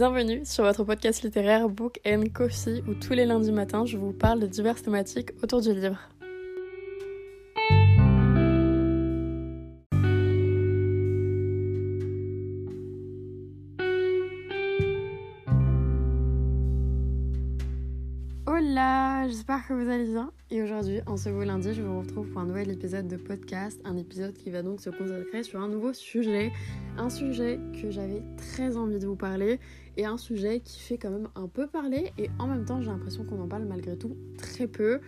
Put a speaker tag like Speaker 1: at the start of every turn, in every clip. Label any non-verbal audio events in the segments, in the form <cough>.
Speaker 1: Bienvenue sur votre podcast littéraire Book and Coffee où tous les lundis matins je vous parle de diverses thématiques autour du livre. Hola, j'espère que vous allez bien. Et aujourd'hui, en ce beau lundi, je vous retrouve pour un nouvel épisode de podcast. Un épisode qui va donc se consacrer sur un nouveau sujet. Un sujet que j'avais très envie de vous parler. Et un sujet qui fait quand même un peu parler. Et en même temps, j'ai l'impression qu'on en parle malgré tout très peu.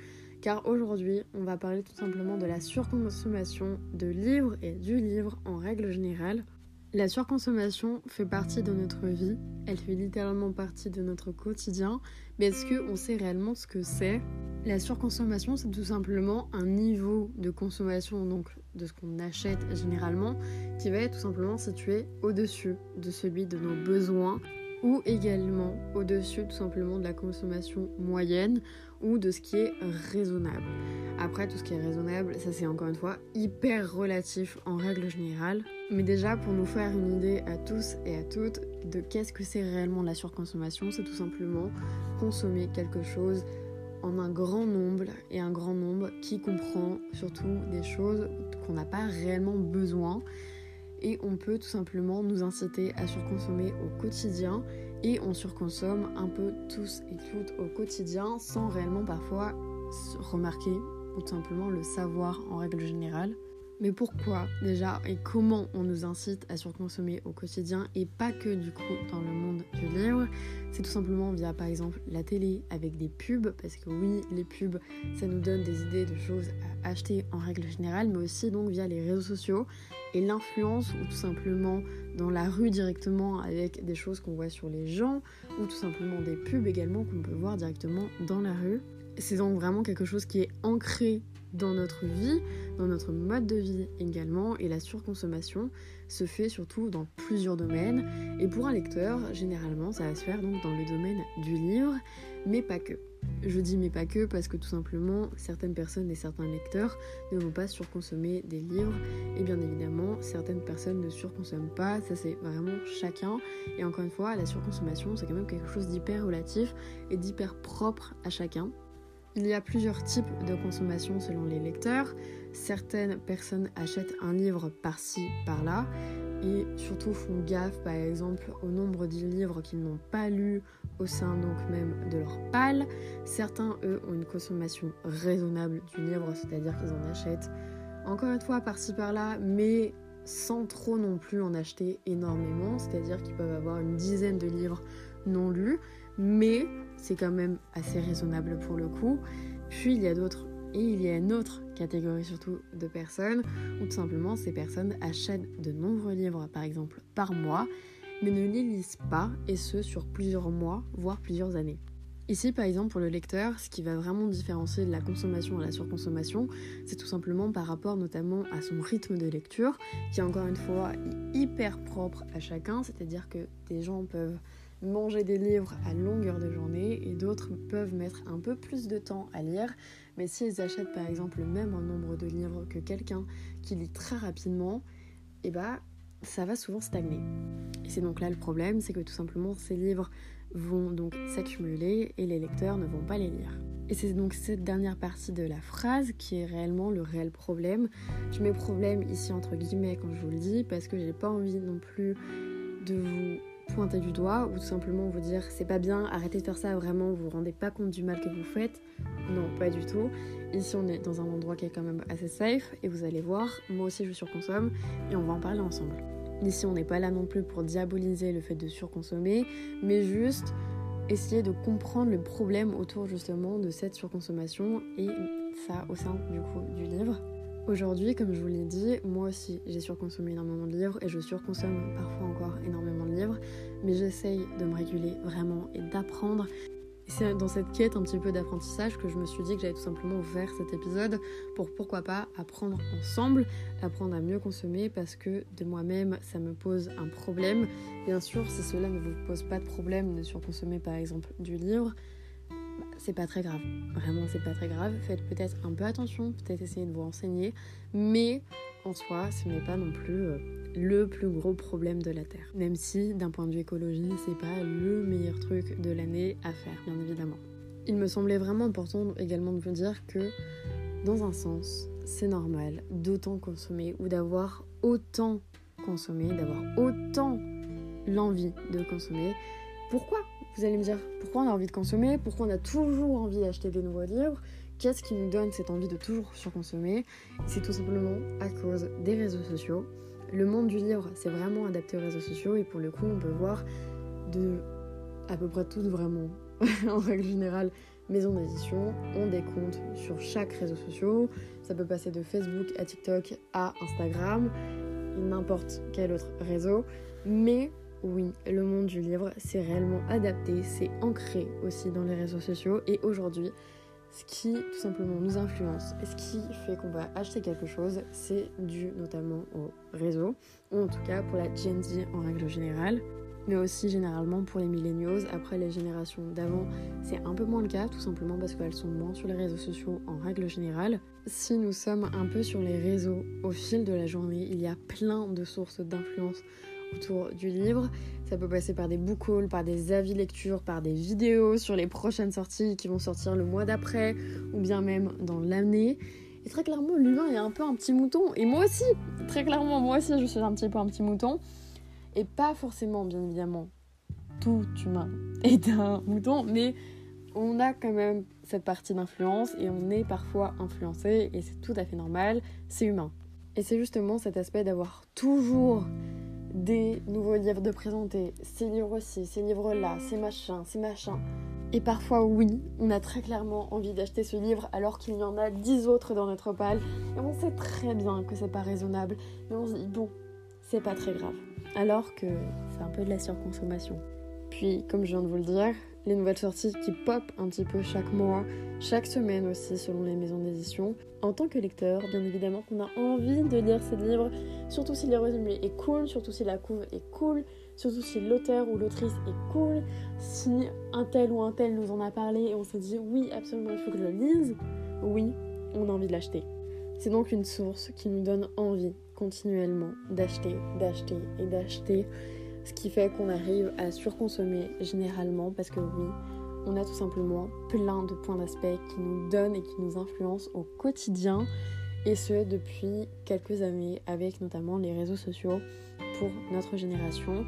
Speaker 1: Car aujourd'hui, on va parler tout simplement de la surconsommation de livres et du livre en règle générale. La surconsommation fait partie de notre vie, elle fait littéralement partie de notre quotidien, mais est-ce qu'on sait réellement ce que c'est? La surconsommation, c'est tout simplement un niveau de consommation, donc de ce qu'on achète généralement, qui va être tout simplement situé au-dessus de celui de nos besoins ou également au-dessus tout simplement de la consommation moyenne ou de ce qui est raisonnable. Après, tout ce qui est raisonnable, ça c'est encore une fois hyper relatif en règle générale. Mais déjà, pour nous faire une idée à tous et à toutes de qu'est-ce que c'est réellement la surconsommation, c'est tout simplement consommer quelque chose en un grand nombre et un grand nombre qui comprend surtout des choses qu'on n'a pas réellement besoin et on peut tout simplement nous inciter à surconsommer au quotidien et on surconsomme un peu tous et toutes au quotidien sans réellement parfois remarquer ou tout simplement le savoir en règle générale. Mais pourquoi déjà et comment on nous incite à surconsommer au quotidien et pas que du coup dans le monde du livre? C'est tout simplement via par exemple la télé avec des pubs parce que oui les pubs ça nous donne des idées de choses à acheter en règle générale mais aussi donc via les réseaux sociaux et l'influence ou tout simplement dans la rue directement avec des choses qu'on voit sur les gens ou tout simplement des pubs également qu'on peut voir directement dans la rue. C'est donc vraiment quelque chose qui est ancré dans notre vie, dans notre mode de vie également, et la surconsommation se fait surtout dans plusieurs domaines. Et pour un lecteur, généralement, ça va se faire donc dans le domaine du livre, mais pas que. Je dis mais pas que parce que tout simplement certaines personnes et certains lecteurs ne vont pas surconsommer des livres et bien évidemment certaines personnes ne surconsomment pas, ça c'est vraiment chacun et encore une fois la surconsommation c'est quand même quelque chose d'hyper relatif et d'hyper propre à chacun. Il y a plusieurs types de consommation selon les lecteurs. Certaines personnes achètent un livre par-ci, par-là, et surtout font gaffe par exemple au nombre de livres qu'ils n'ont pas lus au sein donc même de leur palle. Certains, eux, ont une consommation raisonnable du livre, c'est-à-dire qu'ils en achètent encore une fois par-ci par-là, mais sans trop non plus en acheter énormément, c'est-à-dire qu'ils peuvent avoir une dizaine de livres non lus, mais c'est quand même assez raisonnable pour le coup. Puis il y a d'autres, et il y a une autre catégorie surtout de personnes, où tout simplement ces personnes achètent de nombreux livres par exemple par mois, mais ne les lisent pas, et ce sur plusieurs mois, voire plusieurs années. Ici, par exemple, pour le lecteur, ce qui va vraiment différencier de la consommation à la surconsommation, c'est tout simplement par rapport notamment à son rythme de lecture, qui encore une fois est hyper propre à chacun, c'est-à-dire que des gens peuvent manger des livres à longueur de journée et d'autres peuvent mettre un peu plus de temps à lire. Mais s'ils achètent par exemple le même nombre de livres que quelqu'un qui lit très rapidement, eh bah ça va souvent stagner. Et c'est donc là le problème, c'est que tout simplement ces livres vont donc s'accumuler et les lecteurs ne vont pas les lire. Et c'est donc cette dernière partie de la phrase qui est réellement le réel problème. Je mets problème ici entre guillemets quand je vous le dis parce que j'ai pas envie non plus de vous pointer du doigt ou tout simplement vous dire c'est pas bien, arrêtez de faire ça, vraiment vous vous rendez pas compte du mal que vous faites. Non, pas du tout. Ici on est dans un endroit qui est quand même assez safe et vous allez voir, moi aussi je surconsomme et on va en parler ensemble. Ici on n'est pas là non plus pour diaboliser le fait de surconsommer, mais juste essayer de comprendre le problème autour justement de cette surconsommation et ça au sein du coup du livre. Aujourd'hui, comme je vous l'ai dit, moi aussi j'ai surconsommé énormément de livres et je surconsomme parfois encore énormément de livres, mais j'essaye de me réguler vraiment et d'apprendre. C'est dans cette quête un petit peu d'apprentissage que je me suis dit que j'allais tout simplement faire cet épisode pour pourquoi pas apprendre ensemble, apprendre à mieux consommer parce que de moi-même ça me pose un problème. Bien sûr, si cela ne vous pose pas de problème de surconsommer par exemple du livre, c'est pas très grave. Vraiment, c'est pas très grave. Faites peut-être un peu attention, peut-être essayer de vous renseigner, mais en soi, ce n'est pas non plus euh, le plus gros problème de la Terre. Même si, d'un point de vue écologie, c'est pas le meilleur truc de l'année à faire, bien évidemment. Il me semblait vraiment important également de vous dire que, dans un sens, c'est normal d'autant consommer ou d'avoir autant consommé, d'avoir autant l'envie de consommer. Pourquoi? Vous allez me dire, pourquoi on a envie de consommer? Pourquoi on a toujours envie d'acheter des nouveaux livres? Qu'est-ce qui nous donne cette envie de toujours surconsommer? C'est tout simplement à cause des réseaux sociaux. Le monde du livre, c'est vraiment adapté aux réseaux sociaux et pour le coup, on peut voir de à peu près toutes vraiment, <laughs> en règle générale, maisons d'édition ont des comptes sur chaque réseau social. Ça peut passer de Facebook à TikTok à Instagram, n'importe quel autre réseau. Mais oui, le monde du livre, c'est réellement adapté, c'est ancré aussi dans les réseaux sociaux. Et aujourd'hui, ce qui tout simplement nous influence ce qui fait qu'on va acheter quelque chose, c'est dû notamment au réseau, ou en tout cas pour la Gen Z en règle générale, mais aussi généralement pour les millennials. Après les générations d'avant, c'est un peu moins le cas, tout simplement parce qu'elles sont moins sur les réseaux sociaux en règle générale. Si nous sommes un peu sur les réseaux au fil de la journée, il y a plein de sources d'influence autour du livre. Ça peut passer par des book hauls, par des avis lecture, par des vidéos sur les prochaines sorties qui vont sortir le mois d'après ou bien même dans l'année. Et très clairement, l'humain est un peu un petit mouton. Et moi aussi, très clairement, moi aussi, je suis un petit peu un petit mouton. Et pas forcément, bien évidemment, tout humain <laughs> est un mouton, mais on a quand même cette partie d'influence et on est parfois influencé et c'est tout à fait normal, c'est humain. Et c'est justement cet aspect d'avoir toujours des nouveaux livres de présenter, ces livres-ci, ces livres-là, ces machins, ces machins. Et parfois, oui, on a très clairement envie d'acheter ce livre alors qu'il y en a dix autres dans notre palle. Et on sait très bien que c'est pas raisonnable. Mais on se dit, bon, c'est pas très grave. Alors que c'est un peu de la surconsommation. Puis, comme je viens de vous le dire, les nouvelles sorties qui pop un petit peu chaque mois, chaque semaine aussi selon les maisons d'édition. En tant que lecteur, bien évidemment qu'on a envie de lire ces livres, surtout si le résumé est cool, surtout si la couve est cool, surtout si l'auteur ou l'autrice est cool, si un tel ou un tel nous en a parlé et on s'est dit oui absolument il faut que je le lise, oui, on a envie de l'acheter. C'est donc une source qui nous donne envie continuellement d'acheter, d'acheter et d'acheter ce qui fait qu'on arrive à surconsommer généralement parce que oui, on a tout simplement plein de points d'aspect qui nous donnent et qui nous influencent au quotidien et ce depuis quelques années avec notamment les réseaux sociaux pour notre génération.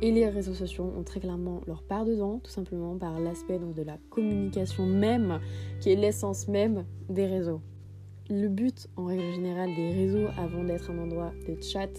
Speaker 1: Et les réseaux sociaux ont très clairement leur part dedans, tout simplement par l'aspect de la communication même, qui est l'essence même des réseaux. Le but en règle générale des réseaux avant d'être un endroit de chat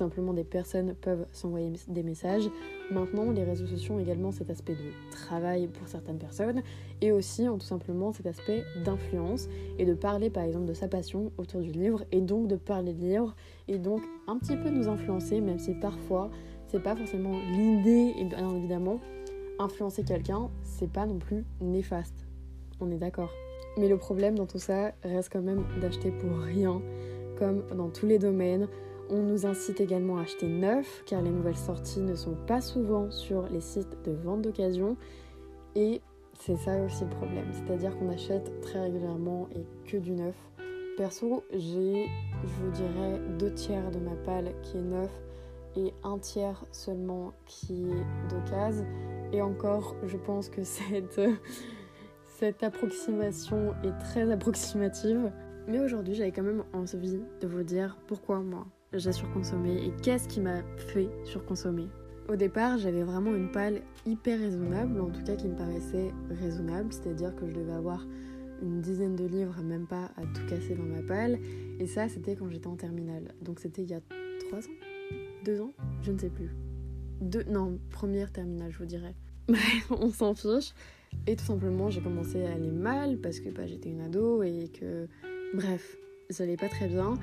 Speaker 1: simplement des personnes peuvent s'envoyer des messages. Maintenant, les réseaux sociaux ont également cet aspect de travail pour certaines personnes et aussi ont tout simplement cet aspect d'influence et de parler par exemple de sa passion autour du livre et donc de parler de livre et donc un petit peu nous influencer même si parfois c'est pas forcément l'idée et bien évidemment influencer quelqu'un c'est pas non plus néfaste. On est d'accord. Mais le problème dans tout ça reste quand même d'acheter pour rien comme dans tous les domaines on nous incite également à acheter neuf car les nouvelles sorties ne sont pas souvent sur les sites de vente d'occasion et c'est ça aussi le problème, c'est-à-dire qu'on achète très régulièrement et que du neuf. Perso, j'ai, je vous dirais, deux tiers de ma palle qui est neuf et un tiers seulement qui est d'occasion. Et encore, je pense que <laughs> cette, approximation est très approximative. Mais aujourd'hui, j'avais quand même envie de vous dire pourquoi moi j'ai surconsommé et qu'est-ce qui m'a fait surconsommer? Au départ, j'avais vraiment une palle hyper raisonnable, en tout cas qui me paraissait raisonnable, c'est-à-dire que je devais avoir une dizaine de livres, même pas à tout casser dans ma palle. Et ça, c'était quand j'étais en terminale. Donc c'était il y a 3 ans? 2 ans? Je ne sais plus. Deux, non, première terminale, je vous dirais. <laughs> Bref, on s'en fiche. Et tout simplement, j'ai commencé à aller mal parce que bah, j'étais une ado et que, bref, ça allait pas très bien.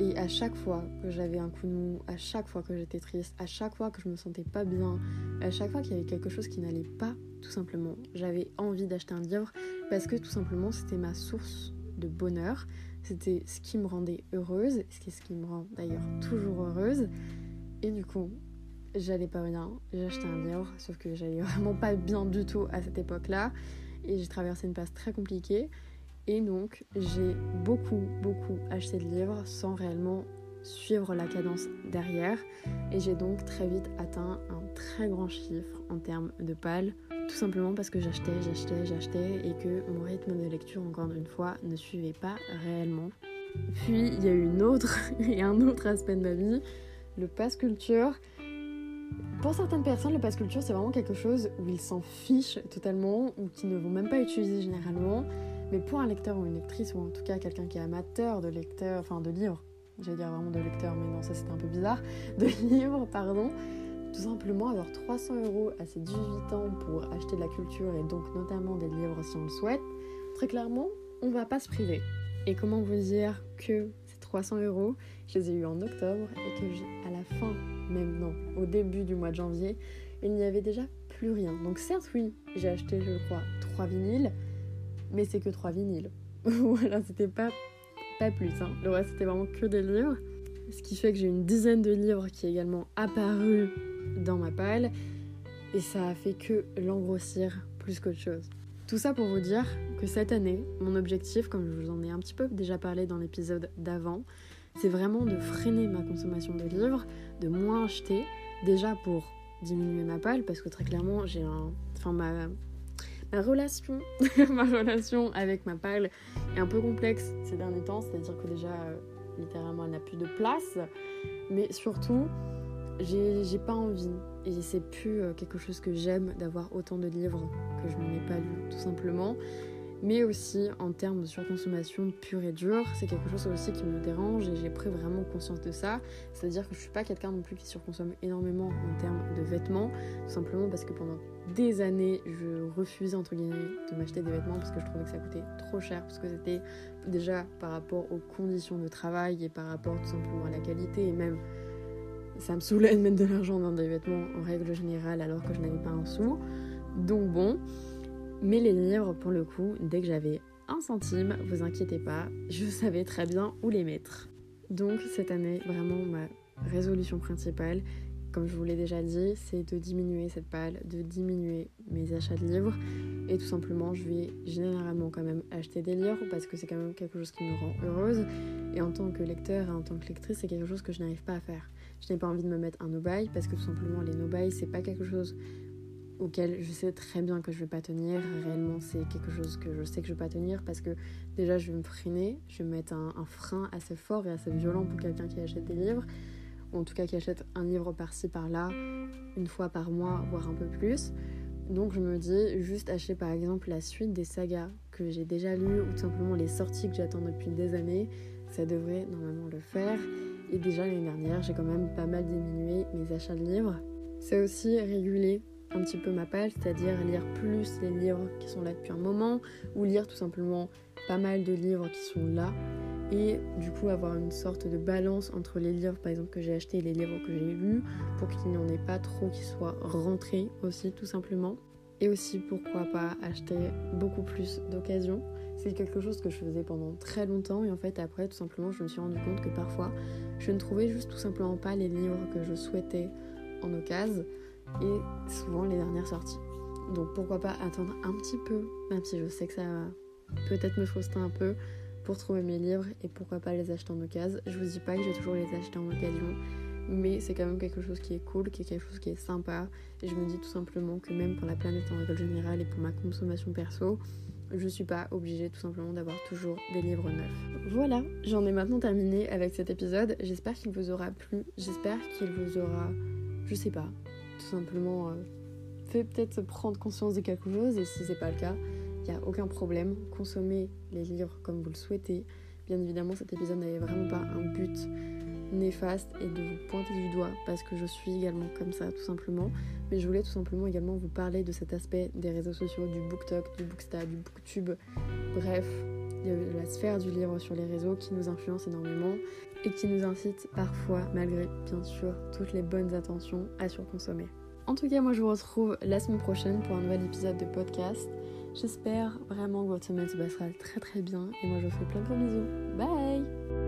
Speaker 1: Et à chaque fois que j'avais un coup de mou, à chaque fois que j'étais triste, à chaque fois que je me sentais pas bien, à chaque fois qu'il y avait quelque chose qui n'allait pas, tout simplement, j'avais envie d'acheter un livre parce que tout simplement c'était ma source de bonheur, c'était ce qui me rendait heureuse, ce qui, ce qui me rend d'ailleurs toujours heureuse. Et du coup, j'allais pas bien, acheté un livre, sauf que j'allais <laughs> vraiment pas bien du tout à cette époque-là. et j'ai traversé une passe très compliquée. Et donc, j'ai beaucoup, beaucoup acheté de livres sans réellement suivre la cadence derrière. Et j'ai donc très vite atteint un très grand chiffre en termes de pales. Tout simplement parce que j'achetais, j'achetais, j'achetais et que mon rythme de lecture, encore une fois, ne suivait pas réellement. Puis il y a eu une autre <laughs> et un autre aspect de ma vie, le pass culture. Pour certaines personnes, le pass culture, c'est vraiment quelque chose où ils s'en fichent totalement ou qui ne vont même pas utiliser généralement. Mais pour un lecteur ou une lectrice, ou en tout cas quelqu'un qui est amateur de lecteur, enfin de livres, j'allais dire vraiment de lecteur, mais non, ça c'était un peu bizarre, de <laughs> livres, pardon, tout simplement avoir 300 euros à ses 18 ans pour acheter de la culture et donc notamment des livres si on le souhaite, très clairement, on va pas se priver. Et comment vous dire que ces 300 euros, je les ai eu en octobre et que à la fin, même non, au début du mois de janvier, il n'y avait déjà plus rien. Donc certes, oui, j'ai acheté, je crois, 3 vinyles, mais c'est que 3 vinyles. <laughs> voilà, c'était pas, pas plus. Hein. Le reste, c'était vraiment que des livres. Ce qui fait que j'ai une dizaine de livres qui est également apparu dans ma palle. Et ça a fait que l'engrossir plus qu'autre chose. Tout ça pour vous dire que cette année, mon objectif, comme je vous en ai un petit peu déjà parlé dans l'épisode d'avant, c'est vraiment de freiner ma consommation de livres, de moins acheter, déjà pour diminuer ma palle, parce que très clairement, j'ai un. Enfin, ma, ma relation, <laughs> ma relation avec ma palle est un peu complexe ces derniers temps, c'est-à-dire que déjà, euh, littéralement, elle n'a plus de place, mais surtout, j'ai pas envie et c'est plus euh, quelque chose que j'aime d'avoir autant de livres que je n'en ai pas lu tout simplement mais aussi en termes de surconsommation pure et dure, c'est quelque chose aussi qui me dérange et j'ai pris vraiment conscience de ça. C'est-à-dire que je suis pas quelqu'un non plus qui surconsomme énormément en termes de vêtements, tout simplement parce que pendant des années, je refusais entre guillemets de m'acheter des vêtements parce que je trouvais que ça coûtait trop cher, parce que c'était déjà par rapport aux conditions de travail et par rapport tout simplement à la qualité et même ça me saoulait de mettre de l'argent dans des vêtements en règle générale alors que je n'avais pas un sou. Donc bon, mais les livres, pour le coup, dès que j'avais un centime, vous inquiétez pas, je savais très bien où les mettre. Donc cette année, vraiment ma résolution principale, comme je vous l'ai déjà dit, c'est de diminuer cette palle, de diminuer mes achats de livres. Et tout simplement, je vais généralement quand même acheter des livres parce que c'est quand même quelque chose qui me rend heureuse. Et en tant que lecteur et en tant que lectrice, c'est quelque chose que je n'arrive pas à faire. Je n'ai pas envie de me mettre un no-buy parce que tout simplement, les no-buy, c'est pas quelque chose auquel je sais très bien que je vais pas tenir. Réellement, c'est quelque chose que je sais que je vais pas tenir parce que déjà, je vais me freiner, je vais mettre un, frein assez fort et assez violent pour quelqu'un qui achète des livres, ou en tout cas qui achète un livre par-ci par-là, une fois par mois, voire un peu plus. Donc je me dis juste acheter par exemple la suite des sagas que j'ai déjà lues ou tout simplement les sorties que j'attends depuis des années, ça devrait normalement le faire. Et déjà l'année dernière, j'ai quand même pas mal diminué mes achats de livres. C'est aussi réguler un petit peu ma page, c'est-à-dire lire plus les livres qui sont là depuis un moment, ou lire tout simplement pas mal de livres qui sont là, et du coup avoir une sorte de balance entre les livres par exemple que j'ai achetés et les livres que j'ai lus, pour qu'il n'y en ait pas trop qui soient rentrés aussi tout simplement. Et aussi pourquoi pas acheter beaucoup plus d'occasions. C'est quelque chose que je faisais pendant très longtemps et en fait après tout simplement je me suis rendu compte que parfois je ne trouvais juste tout simplement pas les livres que je souhaitais en occasion et souvent les dernières sorties. Donc pourquoi pas attendre un petit peu, même si je sais que ça peut-être me frustrer un peu pour trouver mes livres et pourquoi pas les acheter en occasion. Je vous dis pas que j'ai toujours les acheter en occasion, mais c'est quand même quelque chose qui est cool, qui est quelque chose qui est sympa. Et je me dis tout simplement que même pour la planète en règle générale et pour ma consommation perso, je suis pas obligée tout simplement d'avoir toujours des livres neufs. Voilà, j'en ai maintenant terminé avec cet épisode. J'espère qu'il vous aura plu. J'espère qu'il vous aura, je sais pas, tout simplement euh, fait peut-être prendre conscience de quelque chose et si c'est pas le cas, il n'y a aucun problème. Consommez les livres comme vous le souhaitez. Bien évidemment, cet épisode n'avait vraiment pas un but néfaste et de vous pointer du doigt parce que je suis également comme ça tout simplement. Mais je voulais tout simplement également vous parler de cet aspect des réseaux sociaux, du BookTok, du Booksta, du BookTube, bref, de la sphère du livre sur les réseaux qui nous influence énormément et qui nous incite parfois, malgré bien sûr toutes les bonnes intentions, à surconsommer. En tout cas, moi je vous retrouve la semaine prochaine pour un nouvel épisode de podcast. J'espère vraiment que votre semaine se passera très très bien et moi je vous fais plein de gros bisous. Bye